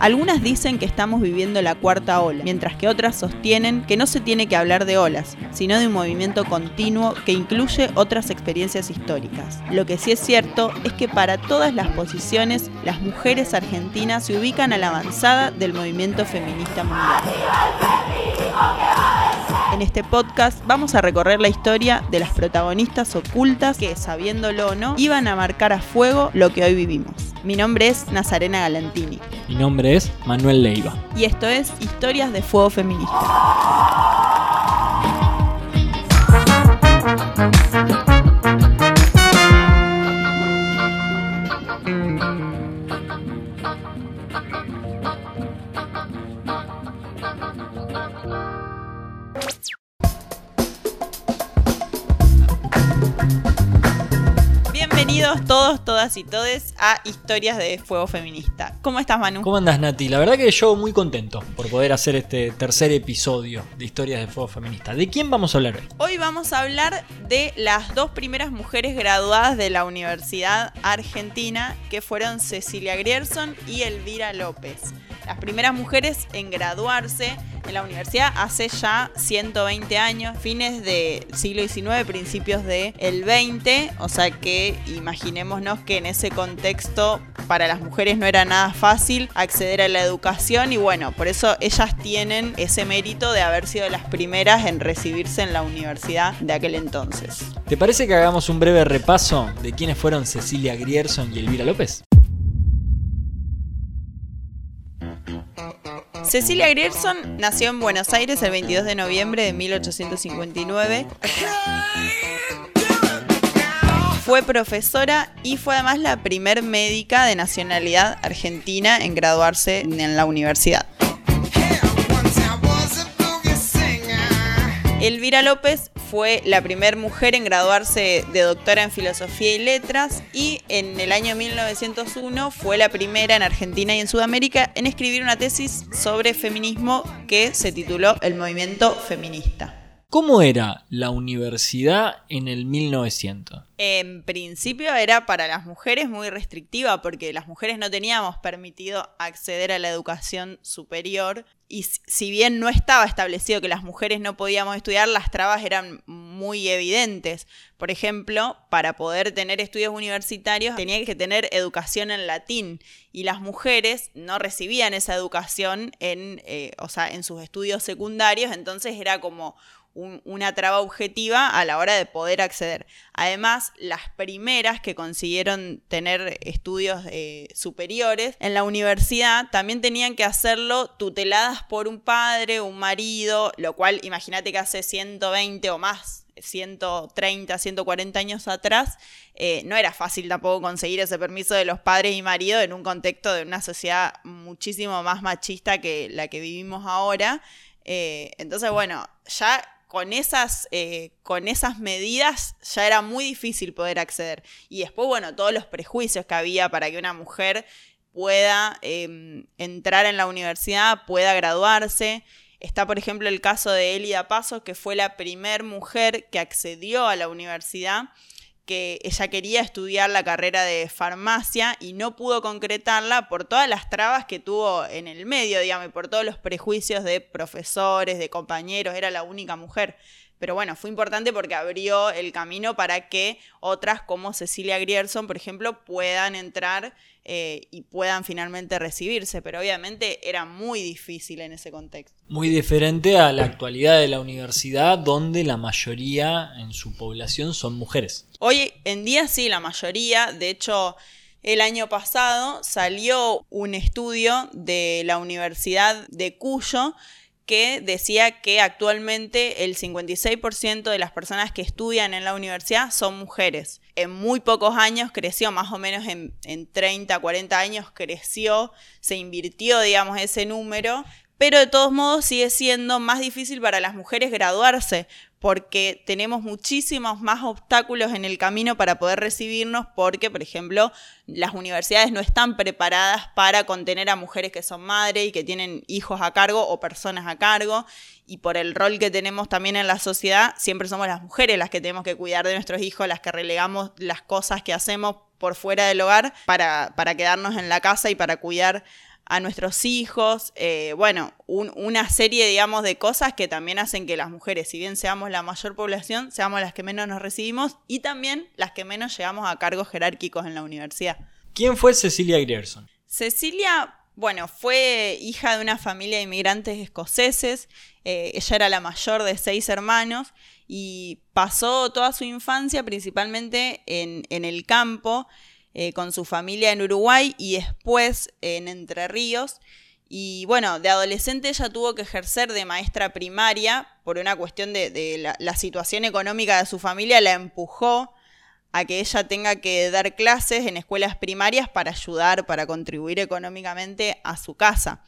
Algunas dicen que estamos viviendo la cuarta ola, mientras que otras sostienen que no se tiene que hablar de olas, sino de un movimiento continuo que incluye otras experiencias históricas. Lo que sí es cierto es que para todas las posiciones, las mujeres argentinas se ubican a la avanzada del movimiento feminista mundial. En este podcast vamos a recorrer la historia de las protagonistas ocultas que, sabiéndolo o no, iban a marcar a fuego lo que hoy vivimos. Mi nombre es Nazarena Galantini. Mi nombre es Manuel Leiva. Y esto es Historias de Fuego Feminista. Todas y todes a Historias de Fuego Feminista. ¿Cómo estás, Manu? ¿Cómo andas, Nati? La verdad que yo muy contento por poder hacer este tercer episodio de Historias de Fuego Feminista. ¿De quién vamos a hablar hoy? Hoy vamos a hablar de las dos primeras mujeres graduadas de la Universidad Argentina, que fueron Cecilia Grierson y Elvira López. Las primeras mujeres en graduarse en la universidad hace ya 120 años, fines del siglo XIX, principios del el 20, o sea que imaginémonos que en ese contexto para las mujeres no era nada fácil acceder a la educación y bueno, por eso ellas tienen ese mérito de haber sido las primeras en recibirse en la universidad de aquel entonces. ¿Te parece que hagamos un breve repaso de quiénes fueron Cecilia Grierson y Elvira López? Cecilia Grierson nació en Buenos Aires el 22 de noviembre de 1859. Fue profesora y fue además la primer médica de nacionalidad argentina en graduarse en la universidad. Elvira López fue la primera mujer en graduarse de doctora en Filosofía y Letras y en el año 1901 fue la primera en Argentina y en Sudamérica en escribir una tesis sobre feminismo que se tituló El movimiento feminista. ¿Cómo era la universidad en el 1900? En principio era para las mujeres muy restrictiva porque las mujeres no teníamos permitido acceder a la educación superior y si bien no estaba establecido que las mujeres no podíamos estudiar, las trabas eran muy evidentes. Por ejemplo, para poder tener estudios universitarios tenía que tener educación en latín y las mujeres no recibían esa educación en, eh, o sea, en sus estudios secundarios, entonces era como una traba objetiva a la hora de poder acceder. Además, las primeras que consiguieron tener estudios eh, superiores en la universidad también tenían que hacerlo tuteladas por un padre, un marido, lo cual imagínate que hace 120 o más 130, 140 años atrás, eh, no era fácil tampoco conseguir ese permiso de los padres y maridos en un contexto de una sociedad muchísimo más machista que la que vivimos ahora. Eh, entonces, bueno, ya con esas, eh, con esas medidas ya era muy difícil poder acceder. Y después, bueno, todos los prejuicios que había para que una mujer pueda em, entrar en la universidad, pueda graduarse. Está, por ejemplo, el caso de Elida Pasos, que fue la primer mujer que accedió a la universidad que ella quería estudiar la carrera de farmacia y no pudo concretarla por todas las trabas que tuvo en el medio, digamos, y por todos los prejuicios de profesores, de compañeros, era la única mujer. Pero bueno, fue importante porque abrió el camino para que otras como Cecilia Grierson, por ejemplo, puedan entrar eh, y puedan finalmente recibirse, pero obviamente era muy difícil en ese contexto. Muy diferente a la actualidad de la universidad, donde la mayoría en su población son mujeres. Hoy en día sí, la mayoría, de hecho... El año pasado salió un estudio de la Universidad de Cuyo que decía que actualmente el 56% de las personas que estudian en la universidad son mujeres. En muy pocos años creció, más o menos en, en 30, 40 años creció, se invirtió, digamos, ese número, pero de todos modos sigue siendo más difícil para las mujeres graduarse, porque tenemos muchísimos más obstáculos en el camino para poder recibirnos, porque, por ejemplo, las universidades no están preparadas para contener a mujeres que son madres y que tienen hijos a cargo o personas a cargo, y por el rol que tenemos también en la sociedad, siempre somos las mujeres las que tenemos que cuidar de nuestros hijos, las que relegamos las cosas que hacemos por fuera del hogar para, para quedarnos en la casa y para cuidar a nuestros hijos, eh, bueno, una serie, digamos, de cosas que también hacen que las mujeres, si bien seamos la mayor población, seamos las que menos nos recibimos y también las que menos llegamos a cargos jerárquicos en la universidad. ¿Quién fue Cecilia Grierson? Cecilia, bueno, fue hija de una familia de inmigrantes escoceses, eh, ella era la mayor de seis hermanos y pasó toda su infancia principalmente en, en el campo, eh, con su familia en Uruguay y después en Entre Ríos. Y bueno, de adolescente ella tuvo que ejercer de maestra primaria por una cuestión de, la, situación económica de su familia, la empujó a que ella tenga que dar clases en escuelas primarias para ayudar, para contribuir económicamente a su casa.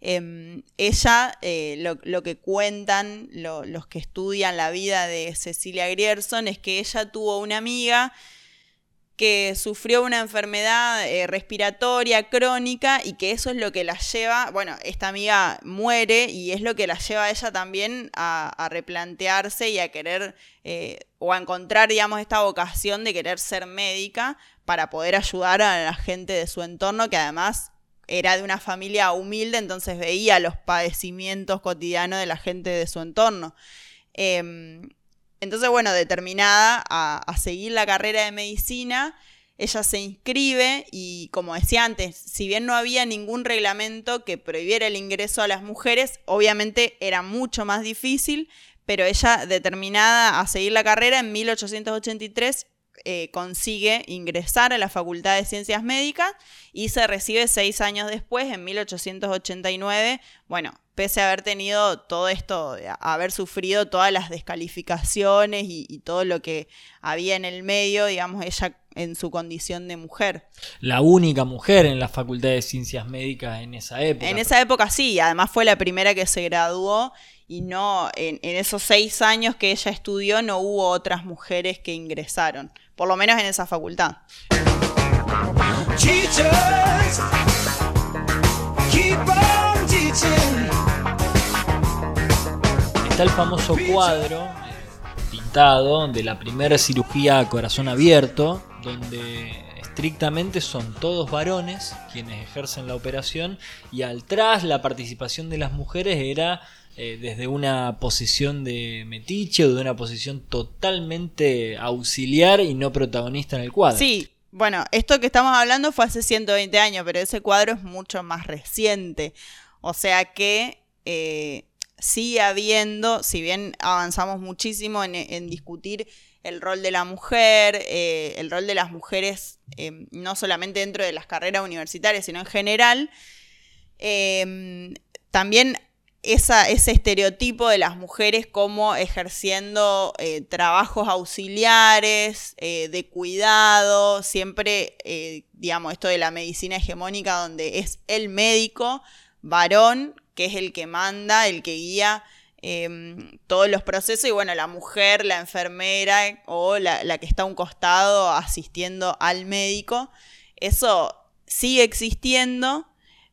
Em, ella, eh, lo, que cuentan los que estudian la vida de Cecilia Grierson es que ella tuvo una amiga que sufrió una enfermedad eh, respiratoria crónica y que eso es lo que la lleva, bueno, esta amiga muere y es lo que la lleva a ella también a, replantearse y a querer eh, o a encontrar, digamos, esta vocación de querer ser médica para poder ayudar a la gente de su entorno que además era de una familia humilde, entonces veía los padecimientos cotidianos de la gente de su entorno. Em, entonces, bueno, determinada a, seguir la carrera de medicina, ella se inscribe y, como decía antes, si bien no había ningún reglamento que prohibiera el ingreso a las mujeres, obviamente era mucho más difícil, pero ella, determinada a seguir la carrera, en 1883 eh, consigue ingresar a la Facultad de Ciencias Médicas y se recibe seis años después, en 1889, bueno, pese a haber tenido todo esto, haber sufrido todas las descalificaciones y, todo lo que había en el medio, digamos, ella en su condición de mujer. La única mujer en la Facultad de Ciencias Médicas en esa época. En esa época sí, además fue la primera que se graduó y no, en, esos seis años que ella estudió no hubo otras mujeres que ingresaron, por lo menos en esa facultad. Está el famoso cuadro pintado de la primera cirugía a corazón abierto, donde estrictamente son todos varones quienes ejercen la operación y al tras la participación de las mujeres era eh, desde una posición de metiche o de una posición totalmente auxiliar y no protagonista en el cuadro. Sí, bueno, esto que estamos hablando fue hace 120 años, pero ese cuadro es mucho más reciente. O sea que eh, sigue habiendo, si bien avanzamos muchísimo en, discutir el rol de la mujer, eh, el rol de las mujeres, no solamente dentro de las carreras universitarias, sino en general, también ese estereotipo de las mujeres como ejerciendo eh, trabajos auxiliares, eh, de cuidado, siempre, eh, digamos, esto de la medicina hegemónica donde es el médico varón, que es el que manda, el que guía em, todos los procesos, y bueno, la mujer, la enfermera o la, la que está a un costado asistiendo al médico, eso sigue existiendo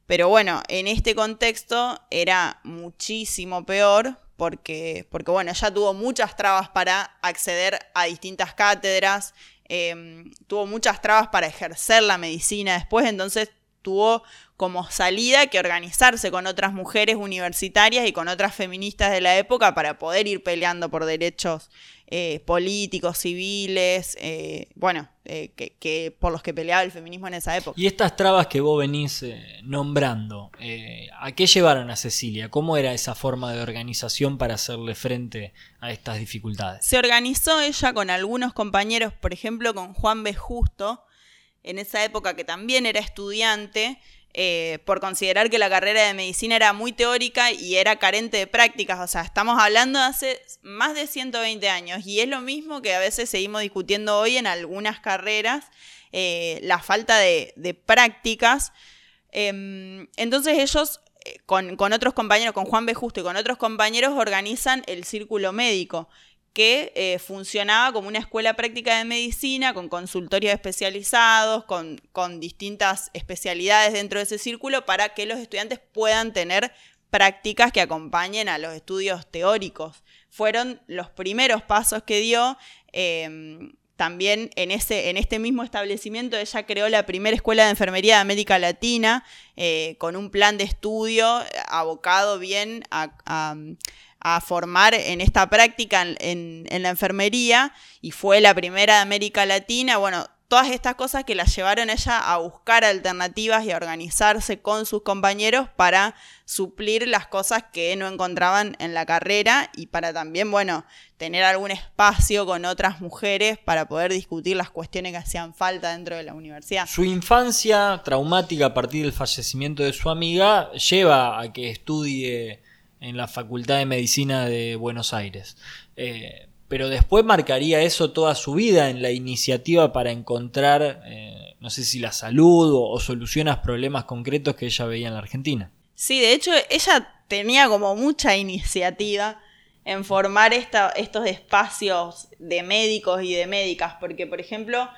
pero bueno, en este contexto era muchísimo peor porque, porque bueno, ella tuvo muchas trabas para acceder a distintas cátedras, em, tuvo muchas trabas para ejercer la medicina después, entonces tuvo como salida que organizarse con otras mujeres universitarias y con otras feministas de la época para poder ir peleando por derechos eh, políticos, civiles, eh, bueno, eh, que, por los que peleaba el feminismo en esa época. Y estas trabas que vos venís nombrando, ¿a qué llevaron a Cecilia? ¿Cómo era esa forma de organización para hacerle frente a estas dificultades? Se organizó ella con algunos compañeros, por ejemplo, con Juan B. Justo, en esa época que también era estudiante, eh, por considerar que la carrera de medicina era muy teórica y era carente de prácticas. O sea, estamos hablando de hace más de 120 años y es lo mismo que a veces seguimos discutiendo hoy en algunas carreras, eh, la falta de, prácticas. Em, entonces ellos, eh, con, con otros compañeros, con Juan B. Justo y con otros compañeros, organizan el círculo médico que eh, funcionaba como una escuela práctica de medicina, con consultorios especializados, con, con, distintas especialidades dentro de ese círculo, para que los estudiantes puedan tener prácticas que acompañen a los estudios teóricos. Fueron los primeros pasos que dio. Em, también en, ese, en este mismo establecimiento ella creó la primera escuela de enfermería de América Latina eh, con un plan de estudio abocado bien a, formar en esta práctica en, en, la enfermería y fue la primera de América Latina. Bueno, todas estas cosas que la llevaron ella a buscar alternativas y a organizarse con sus compañeros para suplir las cosas que no encontraban en la carrera y para también, bueno, tener algún espacio con otras mujeres para poder discutir las cuestiones que hacían falta dentro de la universidad. Su infancia traumática a partir del fallecimiento de su amiga lleva a que estudie en la Facultad de Medicina de Buenos Aires. Eh, pero después marcaría eso toda su vida en la iniciativa para encontrar, eh, no sé si la salud o, soluciones a problemas concretos que ella veía en la Argentina. Sí, de hecho ella tenía como mucha iniciativa en formar estos espacios de médicos y de médicas, porque por ejemplo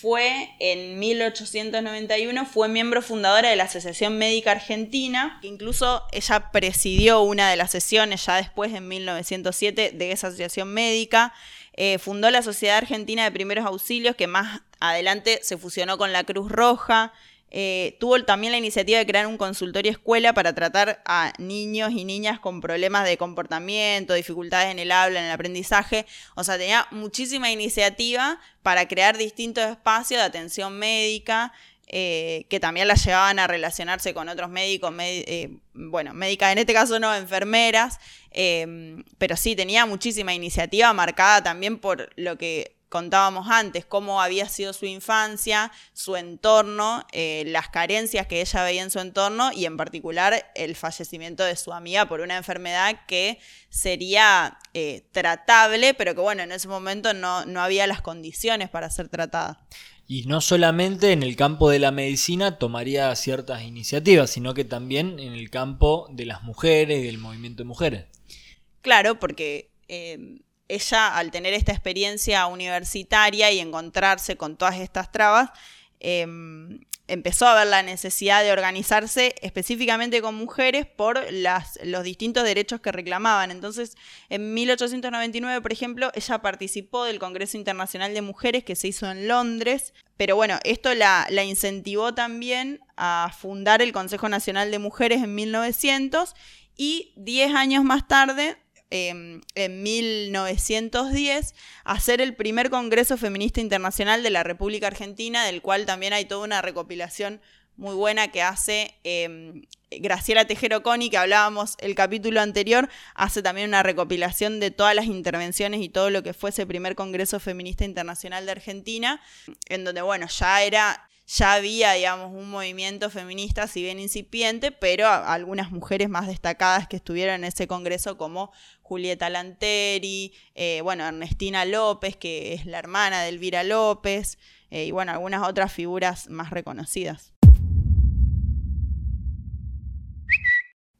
fue en 1891, fue miembro fundadora de la Asociación Médica Argentina, incluso ella presidió una de las sesiones ya después, en 1907, de esa asociación médica. Eh, fundó la Sociedad Argentina de Primeros Auxilios, que más adelante se fusionó con la Cruz Roja. Eh, tuvo también la iniciativa de crear un consultorio escuela para tratar a niños y niñas con problemas de comportamiento, dificultades en el habla, en el aprendizaje. O sea, tenía muchísima iniciativa para crear distintos espacios de atención médica. Eh, que también la llevaban a relacionarse con otros médicos, eh, bueno, médicas en este caso no, enfermeras, pero sí, tenía muchísima iniciativa marcada también por lo que contábamos antes, cómo había sido su infancia, su entorno, eh, las carencias que ella veía en su entorno y en particular el fallecimiento de su amiga por una enfermedad que sería eh, tratable, pero que bueno, en ese momento no, no había las condiciones para ser tratada. Y no solamente en el campo de la medicina tomaría ciertas iniciativas, sino que también en el campo de las mujeres y del movimiento de mujeres. Claro, porque eh, ella al tener esta experiencia universitaria y encontrarse con todas estas trabas, em, empezó a ver la necesidad de organizarse específicamente con mujeres por los distintos derechos que reclamaban. Entonces, en 1899, por ejemplo, ella participó del Congreso Internacional de Mujeres que se hizo en Londres, pero bueno, esto la, la incentivó también a fundar el Consejo Nacional de Mujeres en 1900 y 10 años más tarde Em, en 1910 hacer el primer Congreso Feminista Internacional de la República Argentina, del cual también hay toda una recopilación muy buena que hace em, Graciela Tejero Coni, que hablábamos el capítulo anterior, hace también una recopilación de todas las intervenciones y todo lo que fue ese primer Congreso Feminista Internacional de Argentina, en donde, bueno, ya era ya había, digamos, un movimiento feminista, si bien incipiente, pero algunas mujeres más destacadas que estuvieron en ese congreso, como Julieta Lanteri, eh, bueno, Ernestina López, que es la hermana de Elvira López, eh, y bueno, algunas otras figuras más reconocidas.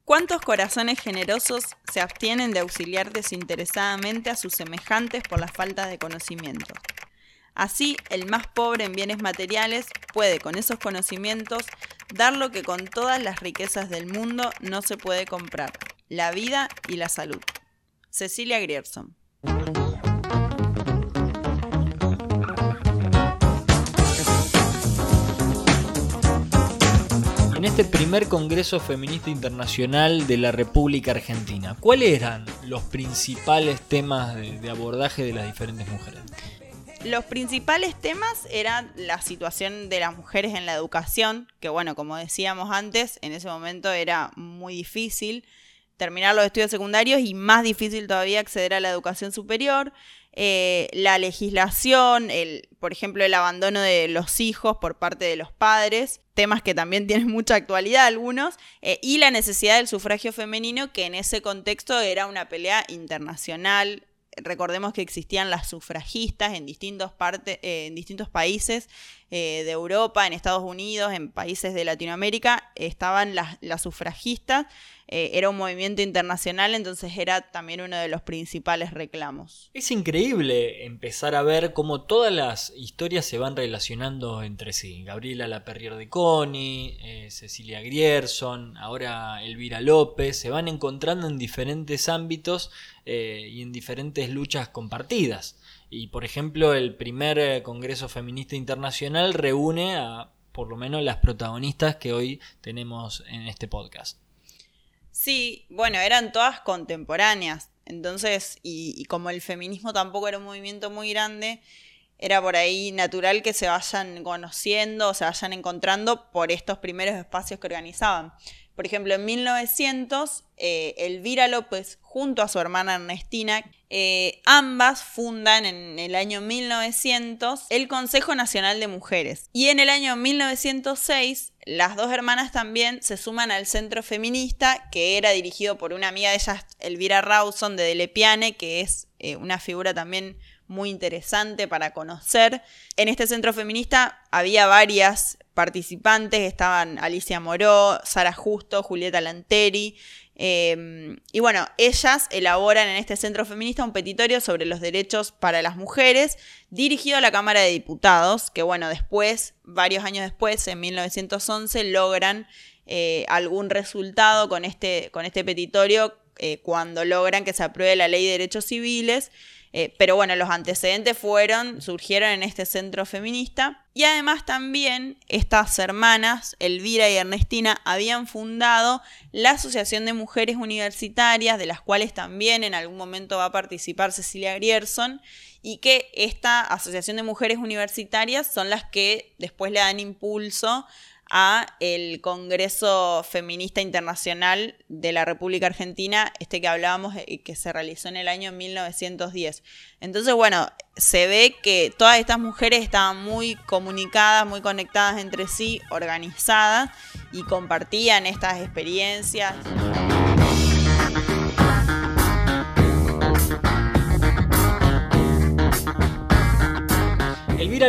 ¿Cuántos corazones generosos se abstienen de auxiliar desinteresadamente a sus semejantes por la falta de conocimiento? Así, el más pobre en bienes materiales puede con esos conocimientos dar lo que con todas las riquezas del mundo no se puede comprar, la vida y la salud. Cecilia Grierson. En este primer Congreso Feminista Internacional de la República Argentina, ¿cuáles eran los principales temas de, abordaje de las diferentes mujeres? Los principales temas eran la situación de las mujeres en la educación, que bueno, como decíamos antes, en ese momento era muy difícil terminar los estudios secundarios y más difícil todavía acceder a la educación superior. Eh, la legislación, por ejemplo, el abandono de los hijos por parte de los padres, temas que también tienen mucha actualidad algunos, eh, y la necesidad del sufragio femenino, que en ese contexto era una pelea internacional. Recordemos que existían las sufragistas en distintos, eh, en distintos países de Europa, en Estados Unidos, en países de Latinoamérica, estaban las, las sufragistas eh, era un movimiento internacional, entonces era también uno de los principales reclamos. Es increíble empezar a ver cómo todas las historias se van relacionando entre sí. Gabriela Laperrier de Coni, eh, Cecilia Grierson, ahora Elvira López, se van encontrando en diferentes ámbitos eh, y en diferentes luchas compartidas. Y por ejemplo, el primer eh, Congreso Feminista Internacional reúne a por lo menos las protagonistas que hoy tenemos en este podcast. Sí, bueno, eran todas contemporáneas. Entonces, y, como el feminismo tampoco era un movimiento muy grande, era por ahí natural que se vayan conociendo, o se vayan encontrando por estos primeros espacios que organizaban. Por ejemplo, en 1900, eh, Elvira López, junto a su hermana Ernestina, eh, ambas fundan en el año 1900 el Consejo Nacional de Mujeres. Y en el año 1906, las dos hermanas también se suman al Centro Feminista, que era dirigido por una amiga de ellas, Elvira Rawson, de Delepiane, que es eh, una figura también muy interesante para conocer. En este centro feminista había varias participantes, estaban Alicia Moró, Sara Justo, Julieta Lanteri. Em, y bueno, ellas elaboran en este centro feminista un petitorio sobre los derechos para las mujeres, dirigido a la Cámara de Diputados, que bueno, después, varios años después, en 1911, logran eh, algún resultado con este, con este petitorio eh, cuando logran que se apruebe la ley de derechos civiles. Eh, pero bueno, los antecedentes fueron, surgieron en este centro feminista. Y además también estas hermanas, Elvira y Ernestina, habían fundado la Asociación de Mujeres Universitarias, de las cuales también en algún momento va a participar Cecilia Grierson, y que esta Asociación de Mujeres Universitarias son las que después le dan impulso a el Congreso Feminista Internacional de la República Argentina, este que hablábamos, eh, que se realizó en el año 1910. Entonces, bueno, se ve que todas estas mujeres estaban muy comunicadas, muy conectadas entre sí, organizadas y compartían estas experiencias.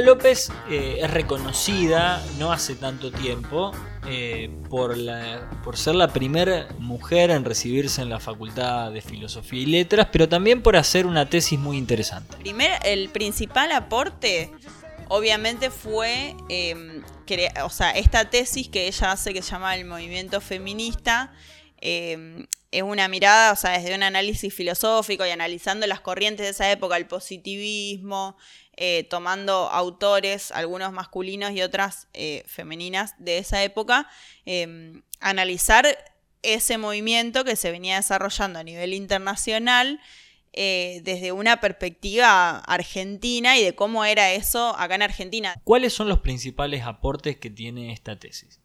López eh, es reconocida no hace tanto tiempo eh, por, por ser la primera mujer en recibirse en la Facultad de Filosofía y Letras, pero también por hacer una tesis muy interesante. El principal aporte obviamente fue, em, o sea, esta tesis que ella hace que se llama el movimiento feminista, em, es una mirada, o sea, desde un análisis filosófico y analizando las corrientes de esa época, el positivismo, eh, tomando autores, algunos masculinos y otras eh, femeninas de esa época, em, analizar ese movimiento que se venía desarrollando a nivel internacional eh, desde una perspectiva argentina y de cómo era eso acá en Argentina. ¿Cuáles son los principales aportes que tiene esta tesis?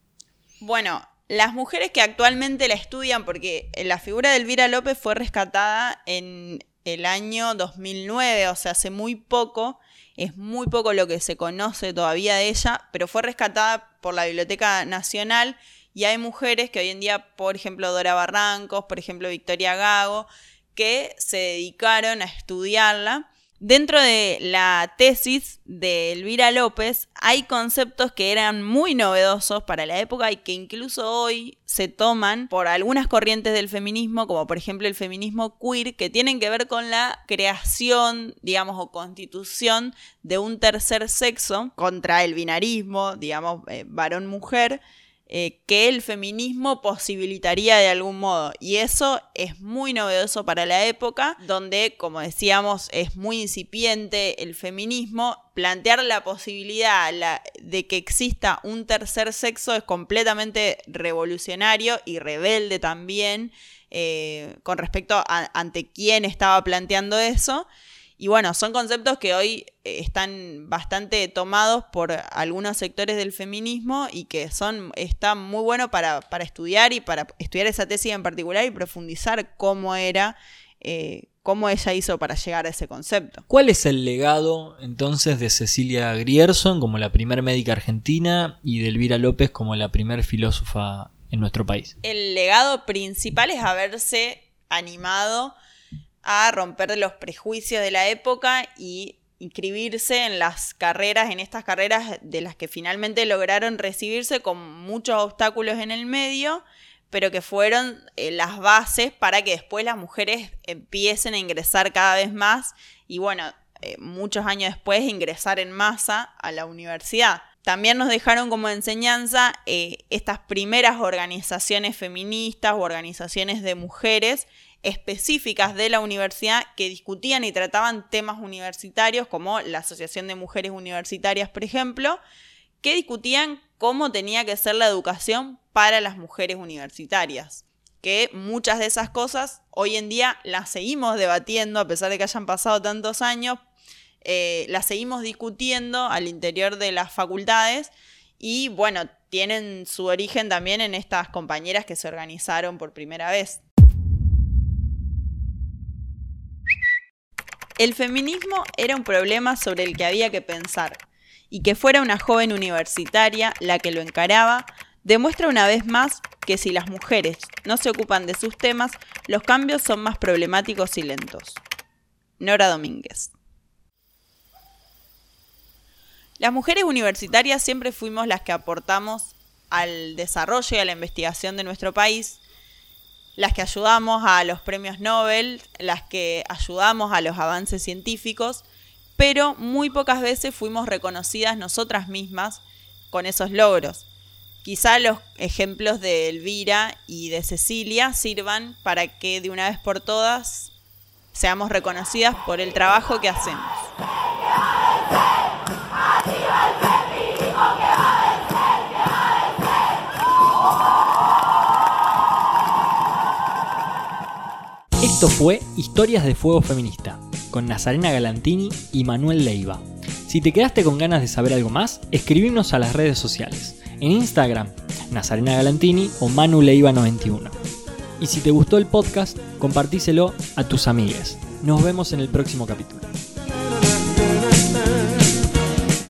Bueno, las mujeres que actualmente la estudian, porque la figura de Elvira López fue rescatada en el año 2009, o sea, hace muy poco, es muy poco lo que se conoce todavía de ella, pero fue rescatada por la Biblioteca Nacional y hay mujeres que hoy en día, por ejemplo, Dora Barrancos, por ejemplo, Victoria Gago, que se dedicaron a estudiarla Dentro de la tesis de Elvira López hay conceptos que eran muy novedosos para la época y que incluso hoy se toman por algunas corrientes del feminismo, como por ejemplo el feminismo queer, que tienen que ver con la creación, digamos, o constitución de un tercer sexo contra el binarismo, digamos, eh, varón-mujer eh, que el feminismo posibilitaría de algún modo. Y eso es muy novedoso para la época, donde, como decíamos, es muy incipiente el feminismo. Plantear la posibilidad de que exista un tercer sexo es completamente revolucionario y rebelde también eh, con respecto a ante quién estaba planteando eso. Y bueno, son conceptos que hoy eh, están bastante tomados por algunos sectores del feminismo y que son, están muy buenos para, estudiar y para estudiar esa tesis en particular y profundizar cómo era, eh, cómo ella hizo para llegar a ese concepto. ¿Cuál es el legado entonces de Cecilia Grierson como la primera médica argentina y de Elvira López como la primera filósofa en nuestro país? El legado principal es haberse animado a romper los prejuicios de la época y inscribirse en las carreras, en estas carreras de las que finalmente lograron recibirse con muchos obstáculos en el medio, pero que fueron eh, las bases para que después las mujeres empiecen a ingresar cada vez más y bueno, eh, muchos años después ingresar en masa a la universidad. También nos dejaron como enseñanza eh, estas primeras organizaciones feministas o organizaciones de mujeres específicas de la universidad que discutían y trataban temas universitarios, como la Asociación de Mujeres Universitarias, por ejemplo, que discutían cómo tenía que ser la educación para las mujeres universitarias. Que muchas de esas cosas hoy en día las seguimos debatiendo, a pesar de que hayan pasado tantos años, eh, las seguimos discutiendo al interior de las facultades y bueno, tienen su origen también en estas compañeras que se organizaron por primera vez. El feminismo era un problema sobre el que había que pensar, y que fuera una joven universitaria la que lo encaraba, demuestra una vez más que si las mujeres no se ocupan de sus temas, los cambios son más problemáticos y lentos. Nora Domínguez. Las mujeres universitarias siempre fuimos las que aportamos al desarrollo y a la investigación de nuestro país, las que ayudamos a los premios Nobel, las que ayudamos a los avances científicos, pero muy pocas veces fuimos reconocidas nosotras mismas con esos logros. Quizá los ejemplos de Elvira y de Cecilia sirvan para que de una vez por todas seamos reconocidas por el trabajo que hacemos. Esto fue Historias de Fuego Feminista, con Nazarena Galantini y Manuel Leiva. Si te quedaste con ganas de saber algo más, escribimos a las redes sociales. En Instagram, Nazarena Galantini o Manu Leiva 91. Y si te gustó el podcast, compartíselo a tus amigas. Nos vemos en el próximo capítulo.